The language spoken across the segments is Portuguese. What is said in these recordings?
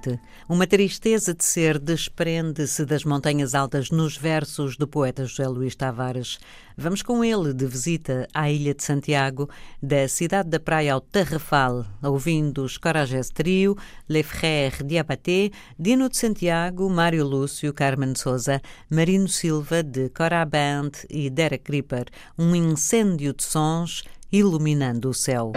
Noite. Uma tristeza de ser desprende-se das montanhas altas nos versos do poeta José Luís Tavares. Vamos com ele de visita à Ilha de Santiago, da cidade da praia ao Tarrafal, ouvindo os Coragés Trio, Les Frères Diabaté, Dino de Santiago, Mário Lúcio, Carmen Souza, Marino Silva de Cora Band e Derek Creeper, um incêndio de sons iluminando o céu.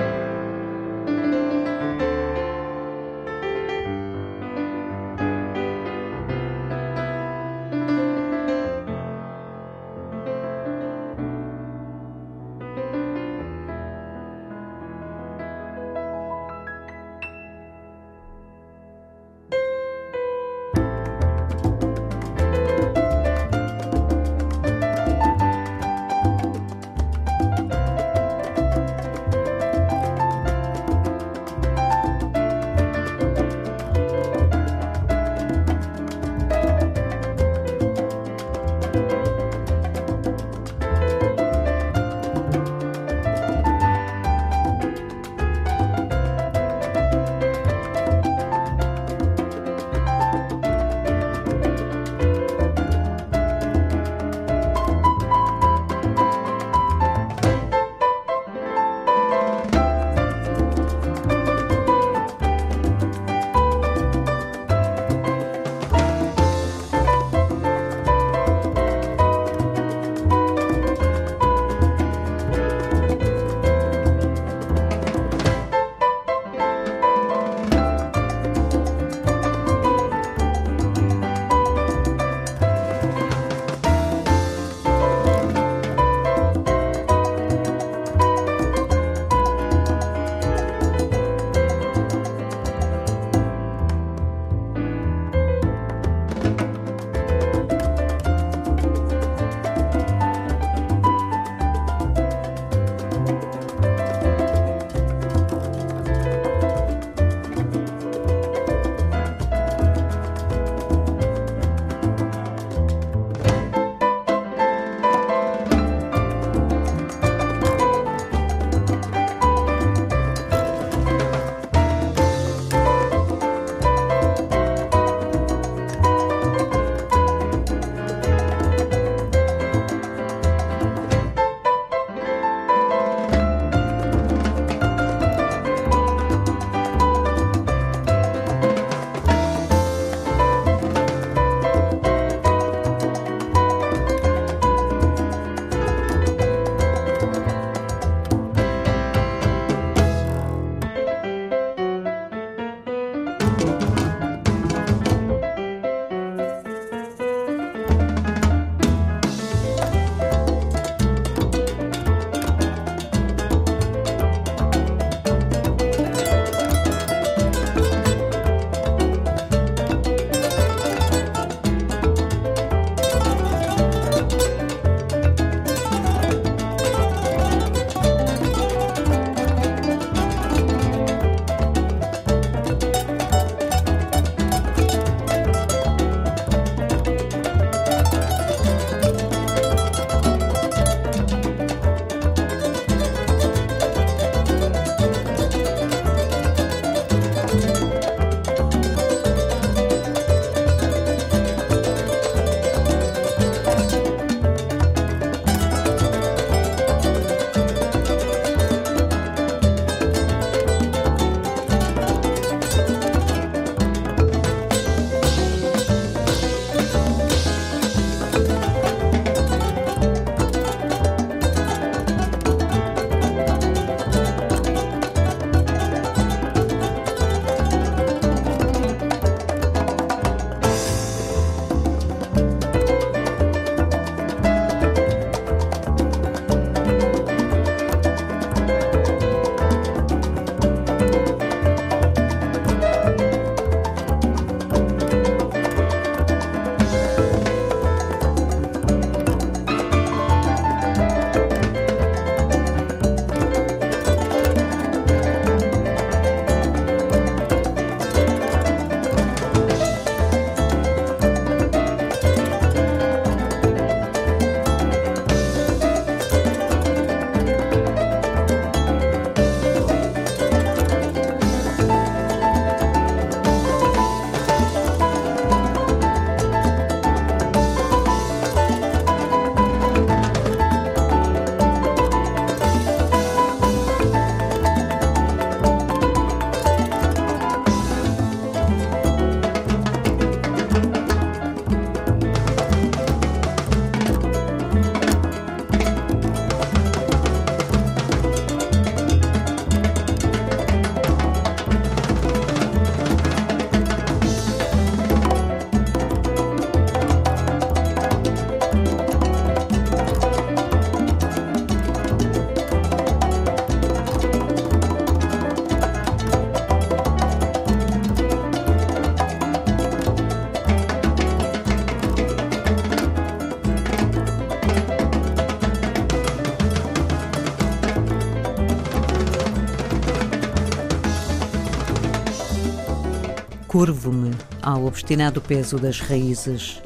Curvo-me ao obstinado peso das raízes.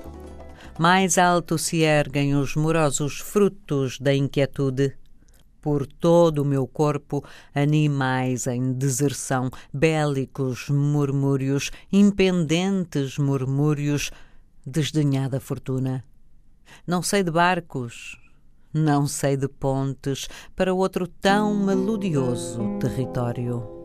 Mais alto se erguem os morosos frutos da inquietude. Por todo o meu corpo, animais em deserção, bélicos murmúrios, impendentes murmúrios, desdenhada fortuna. Não sei de barcos, não sei de pontes para outro tão melodioso território.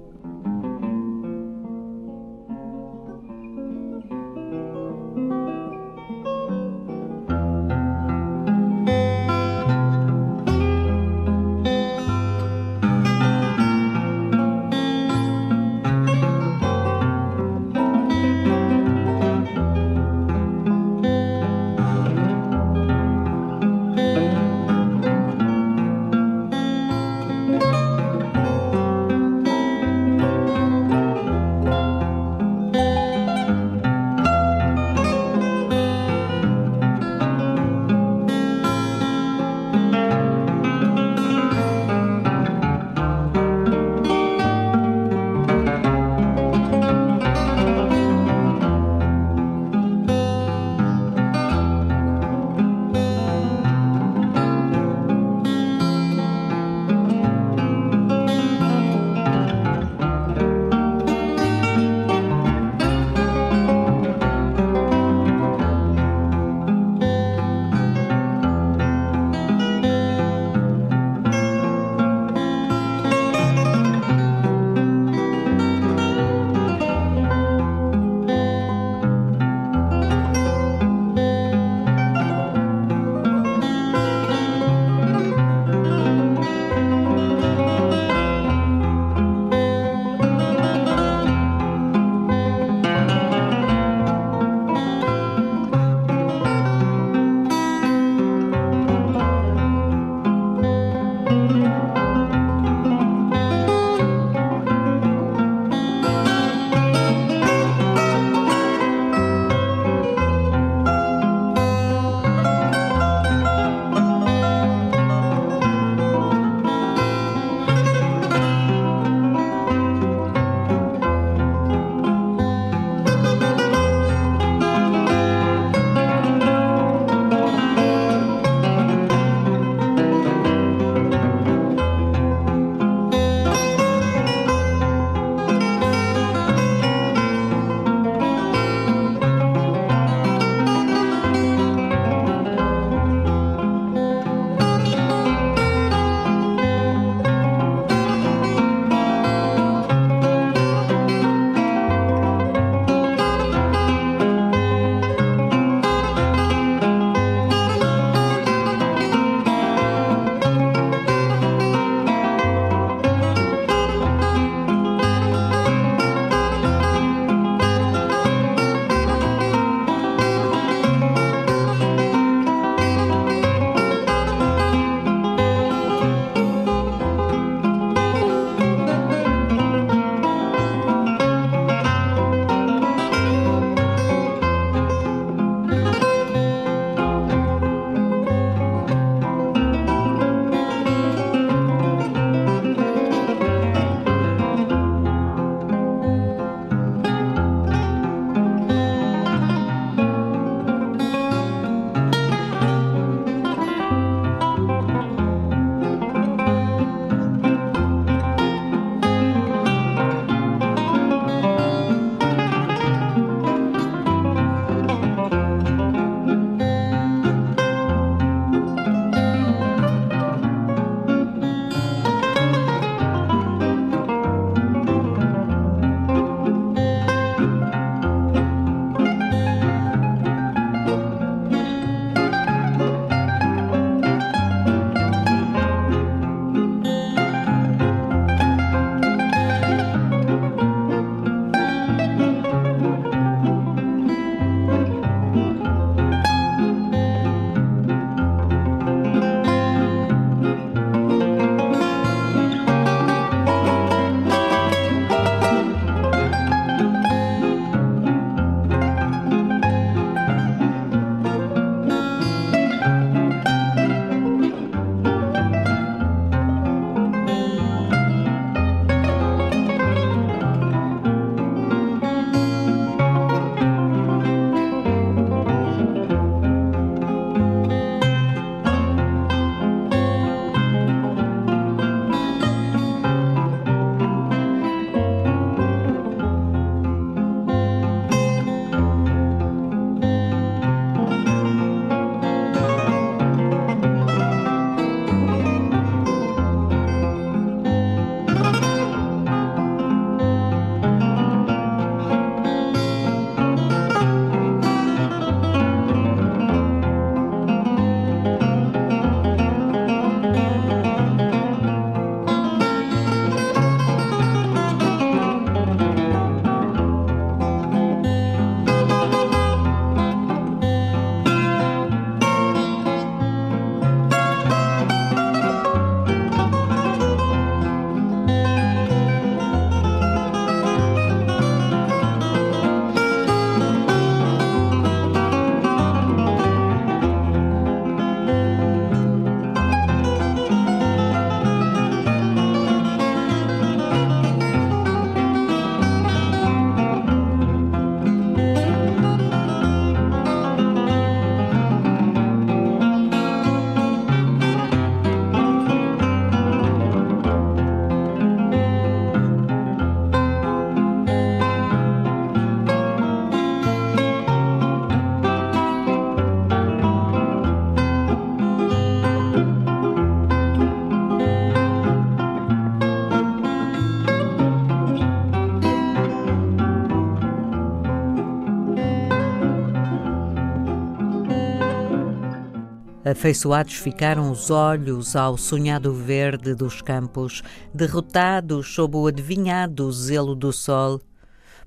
Afeiçoados ficaram os olhos ao sonhado verde dos campos, derrotados sob o adivinhado zelo do sol.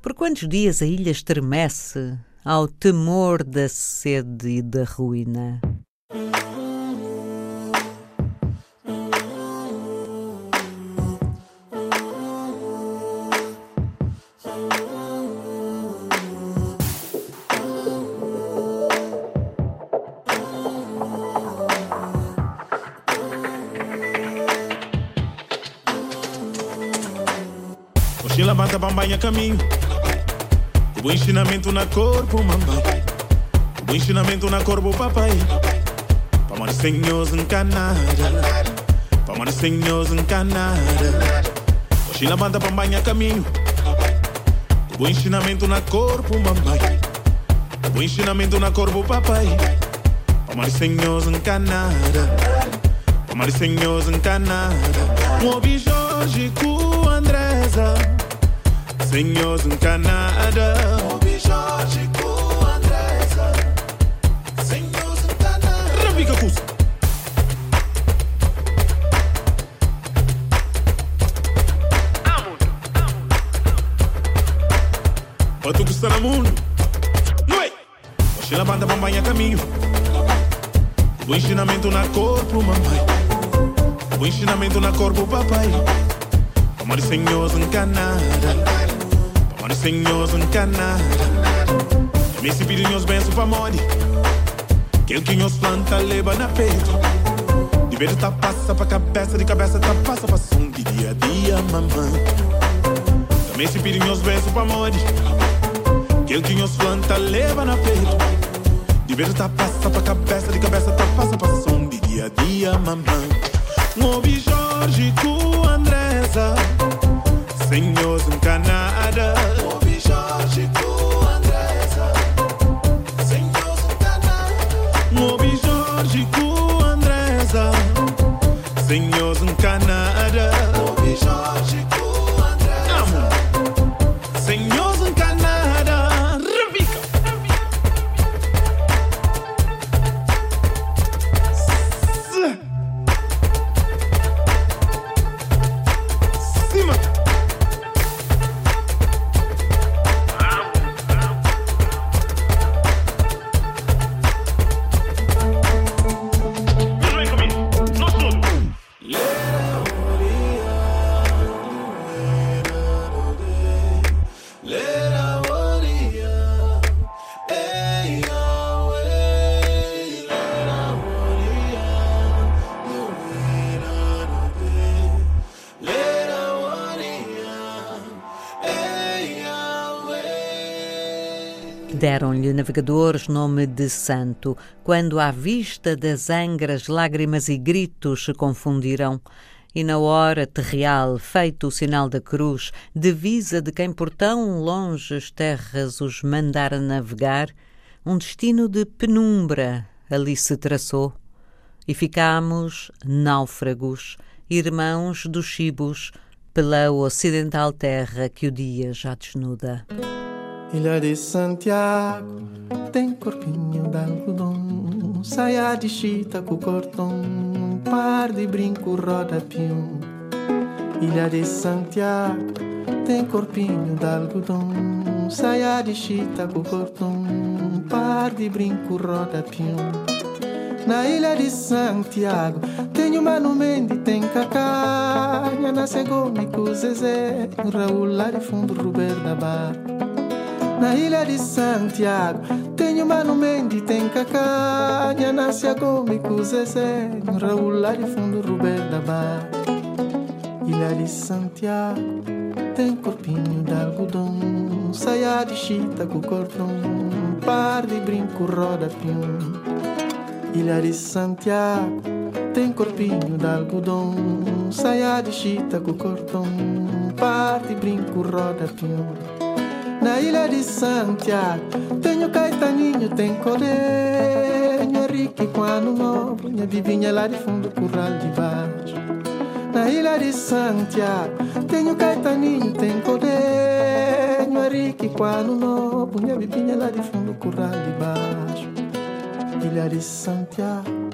Por quantos dias a ilha estremece ao temor da sede e da ruína? Levanta bambanha caminho. O ensinamento na corpo, mamãe. O ensinamento na corpo, papai. Para senhores encanada. Para senhores encanada. Hoje levanta bambanha caminho. O ensinamento na corpo, mamãe. O ensinamento na corpo, papai. Para senhores encanada. Para senhores encanada. Um Jorge com Andresa. Senhores em Canadá. Ouvi Jorge com Andresa. Senhores em Canadá. Rabica Cus. Batu que está no mundo. Noi! Oxe, na banda, mamãe, a caminho. O ensinamento na corpo, mamãe. O ensinamento na corpo, papai. Amor, senhores em Canadá. Mano, senhores, não quer nada. Me se pedem os bens para morrer. Quem que os planta leva na peito. De vez tá passa pra cabeça, de cabeça tá passa pra som de dia a dia, mamãe. Também se pedem os bens para morrer. Quem que os planta leva na peito. De vez tá passa pra cabeça, de cabeça tá passa pra som de dia a dia, mamãe. Mobi Jorge com Andresa. Senhores, não quer navegadores nome de santo, quando à vista das angras lágrimas e gritos se confundiram. E na hora terreal, feito o sinal da cruz, divisa de quem por tão longes terras os mandara navegar, um destino de penumbra ali se traçou. E ficámos náufragos, irmãos dos chibos, pela ocidental terra que o dia já desnuda. Ilha de Santiago tem corpinho de algodão, saia de chita com cortão, um par de brinco roda pium. Ilha de Santiago tem corpinho de algodão, saia de chita com cortão, um par de brinco roda pium. Na ilha de Santiago tem o Mano Mendes, tem Cacanha, na Segome com Zezé, Raul lá de fundo, Roberto da Barra. Na ilha de Santiago Tenho Mano Mendes, tem Cacanha Nasce a Gome com Zezé Raul lá de fundo, Roberto da Bar Ilha de Santiago Tem corpinho de algodão Saia de chita com cordão par de brinco roda pium. Ilha de Santiago Tem corpinho de algodão Saia de chita com cordão par de brinco roda pium na ilha de Santiago Tenho Caetaninho, tem Corenho Henrique com ano novo Minha vivinha lá de fundo, curral de baixo Na ilha de Santiago Tenho Caetaninho, tem Corenho Henrique com ano novo Minha vivinha lá de fundo, curral de baixo Ilha de Santiago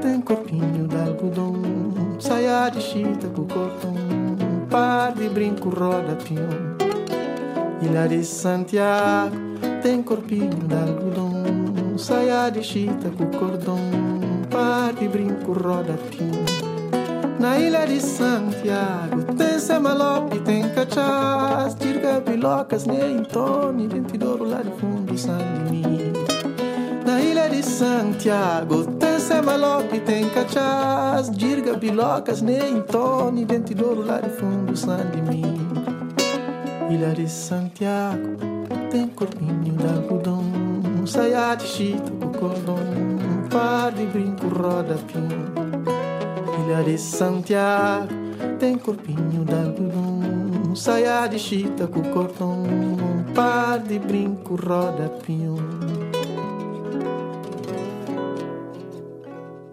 tem corpinho de algodão, saia de chita com cordão, par de brinco roda pinhão. Ilha de Santiago tem corpinho de algodão, saia de chita com cordão, par de brinco roda pinhão. Na ilha de Santiago tem semalope, tem cachás, tirga pilocas, nem tome, ventidouro lá de fundo, San Domingo. Na ilha de Santiago tem semalope, tem cachás, dirga bilocas, nem tome, ventidouro lá de fundo, San Domingo. Ilha de Santiago tem corpinho de algodão, saia de chita com cordão, par de brinco, roda pinho. Ilha de Santiago tem corpinho de algodão, saia de chita com cordão, par de brinco, roda pinho.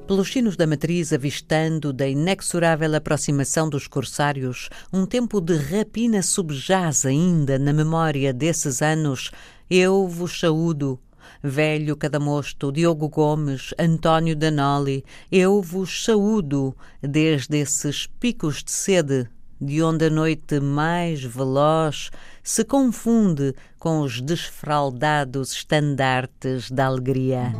Pelos sinos da matriz, avistando da inexorável aproximação dos corsários, um tempo de rapina subjaz ainda na memória desses anos. Eu vos saúdo, velho Cadamosto, Diogo Gomes, António Danoli, eu vos saúdo desde esses picos de sede, de onde a noite mais veloz se confunde com os desfraldados estandartes da alegria.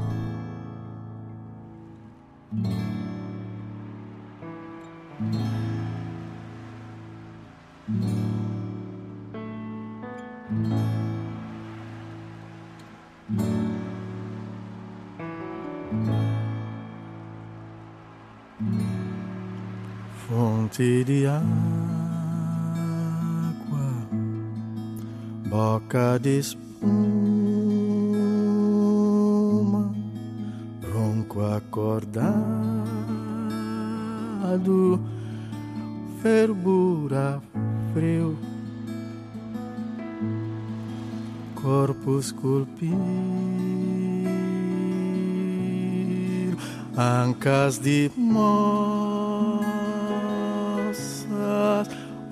Fonte de água, boca de espuma, ronco acordado, fervura frio, corpo esculpido, ancas de moças,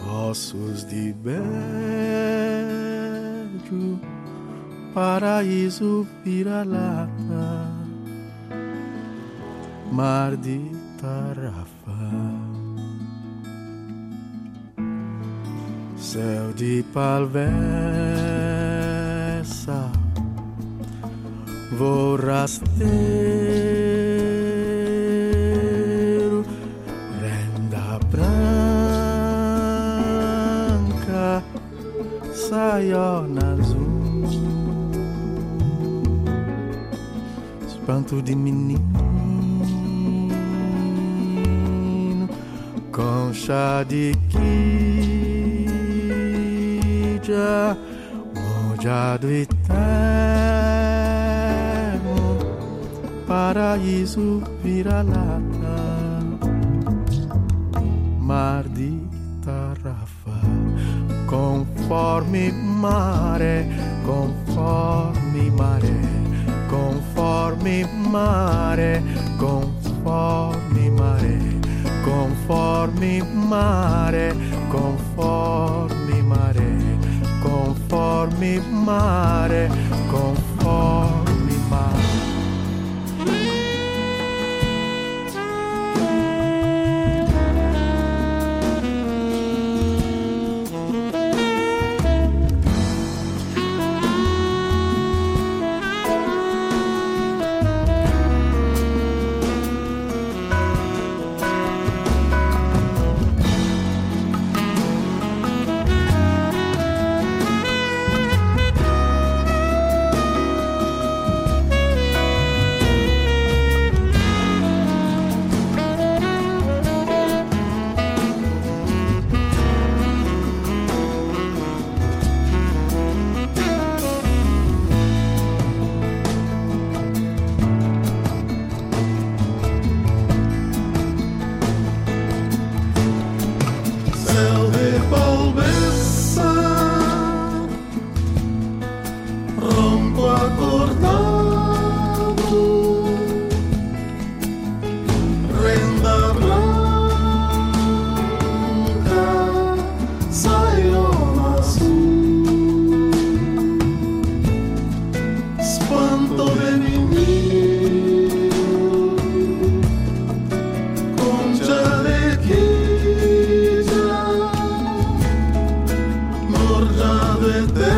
ossos de beijo, paraíso vira-lata, mar de tarrafa, céu de palvessa, vou rasteiro, renda branca, saiona azul, espanto de menino, faccia di chi già moja duitemo paraiso viralata mar di tarrafa conforme mare conforme mare conforme mare conformi mare, conformi mare, conformi mare. tornado.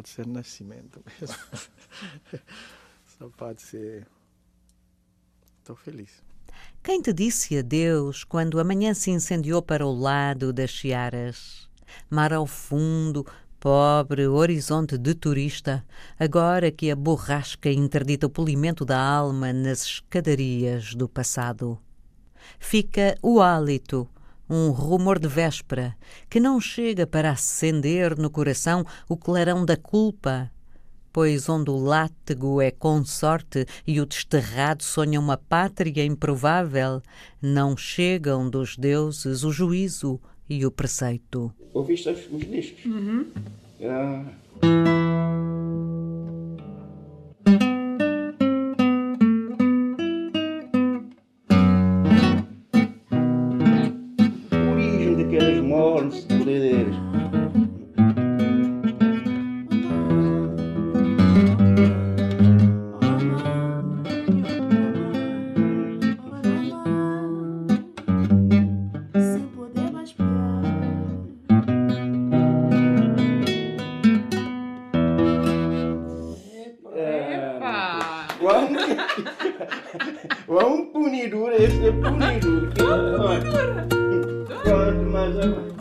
Pode ser nascimento mesmo. Só pode ser. Estou feliz. Quem te disse adeus quando a manhã se incendiou para o lado das Chiaras? Mar ao fundo, pobre horizonte de turista, agora que a borrasca interdita o polimento da alma nas escadarias do passado. Fica o hálito, um rumor de véspera, que não chega para acender no coração o clarão da culpa, pois onde o látego é consorte e o desterrado sonha uma pátria improvável, não chegam dos deuses o juízo e o preceito. Ouviste os, os discos? Uhum. Ah. Mais pior. Vamos, vamos punir duro, esse é punir. Quanto mais agora.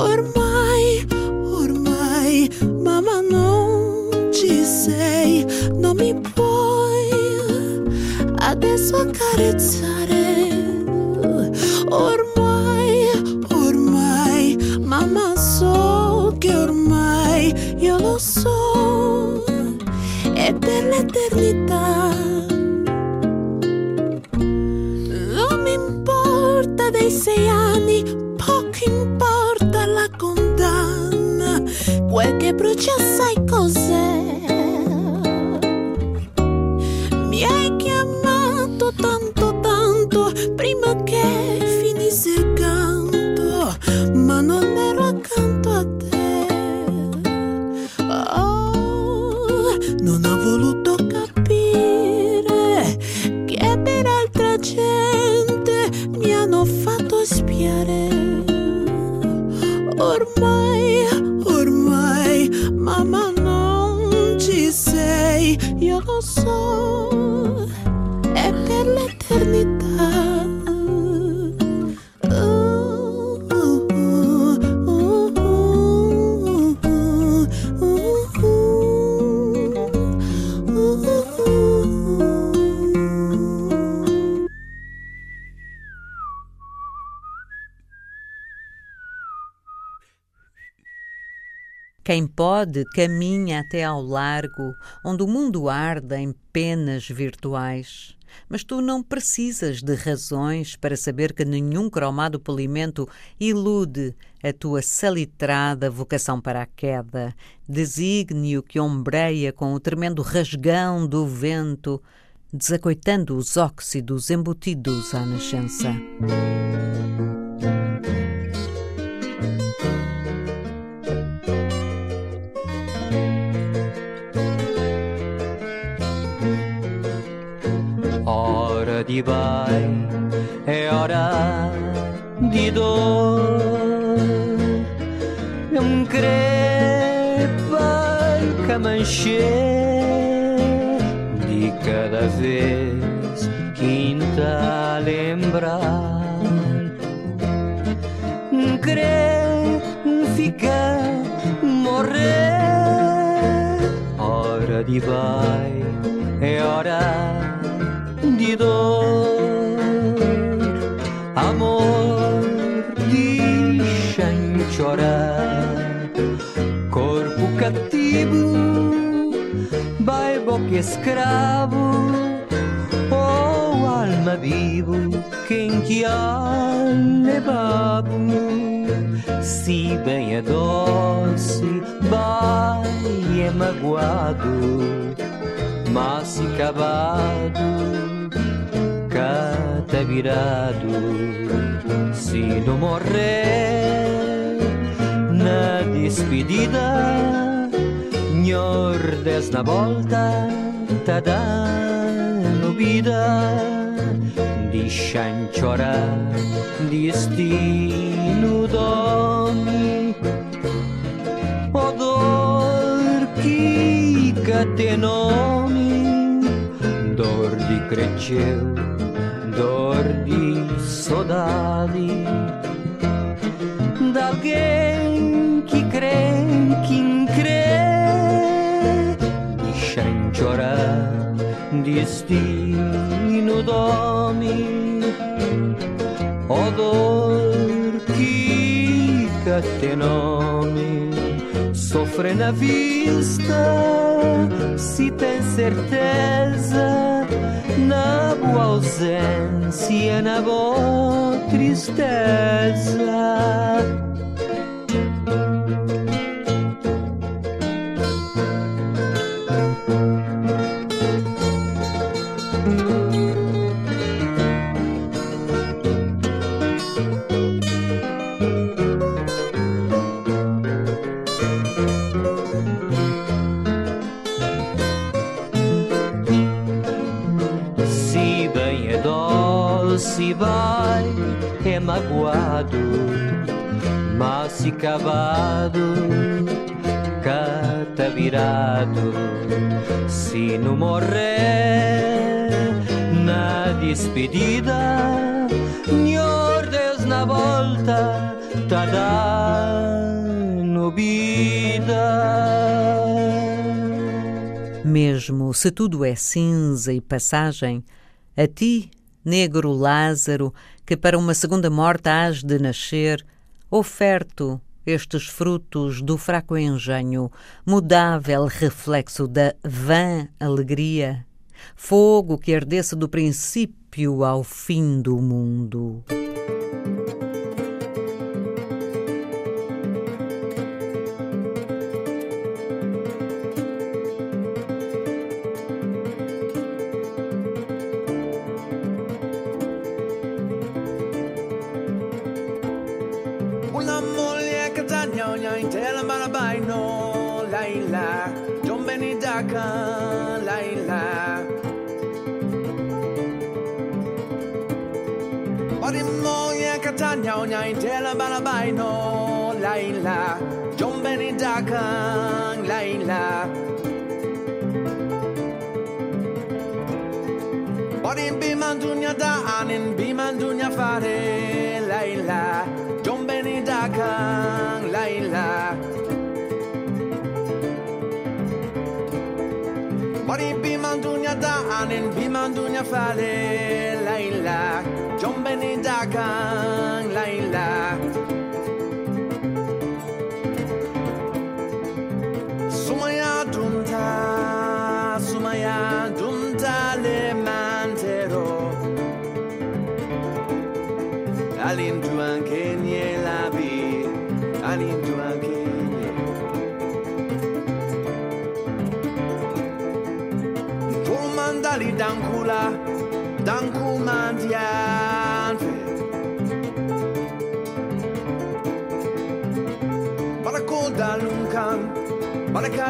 Ormai, ormai, mamma non ci sei, non mi puoi adesso accarezzare. Ormai, caminha até ao largo, onde o mundo arde em penas virtuais. Mas tu não precisas de razões para saber que nenhum cromado polimento ilude a tua salitrada vocação para a queda, desígnio que ombreia com o tremendo rasgão do vento, desacoitando os óxidos embutidos à nascença. Di vai, è ora di dor. Non crepa il camancher di cada vez quinta lembrar. Crê ficar morrer. Hora di vai, è ora di dor. Amor di chorar. Corpo cattivo, vai bocca escravo. Oh, alma vivo, quem que ha levado Se bem é doce, vai é magoado Mas se cavado, cata virado Se não morrer na despedida Nhor des na volta, tá dando vida Deixan chorar destino domi. O dor que te nome Dor de cresceu, dor de saudade Da alguém que crê, quem crê. Deixan chorar destino domi O dor que te nome. Sofre na vista se tem certeza Na boa ausência, na boa tristeza magoado Mas se cavado cata virado. Se não morrer na despedida Nhordes na volta tá dando vida. Mesmo se tudo é cinza e passagem, a ti, negro Lázaro, que para uma segunda morte hás de nascer, oferto estes frutos do fraco engenho, mudável reflexo da vã alegria, fogo que ardesse do princípio ao fim do mundo. balabaino, laila, John Benidakang, laila. Borin biman dunya daanin, biman dunya fare, laila, John Benidakang, laila. Bari biman dunya daanin, biman dunya fare, laila, John Benidakang,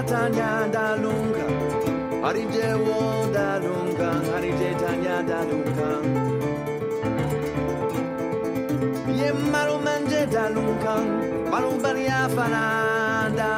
tanya da lunga hari je wo da lunga tanya da lunga ye maru manje da maru bariya fana da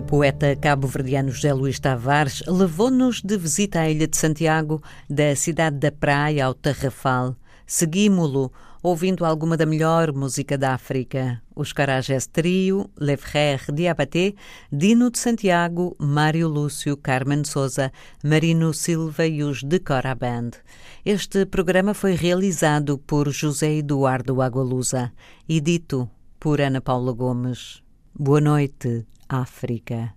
O poeta cabo-verdiano José Luís Tavares levou-nos de visita à Ilha de Santiago, da cidade da praia ao Tarrafal. Seguimo-lo ouvindo alguma da melhor música da África. Os Carajés Trio, Le Frère Diabaté, Dino de Santiago, Mário Lúcio, Carmen Souza, Marino Silva e os Decora Band. Este programa foi realizado por José Eduardo Agualusa e dito por Ana Paula Gomes. Boa noite, África.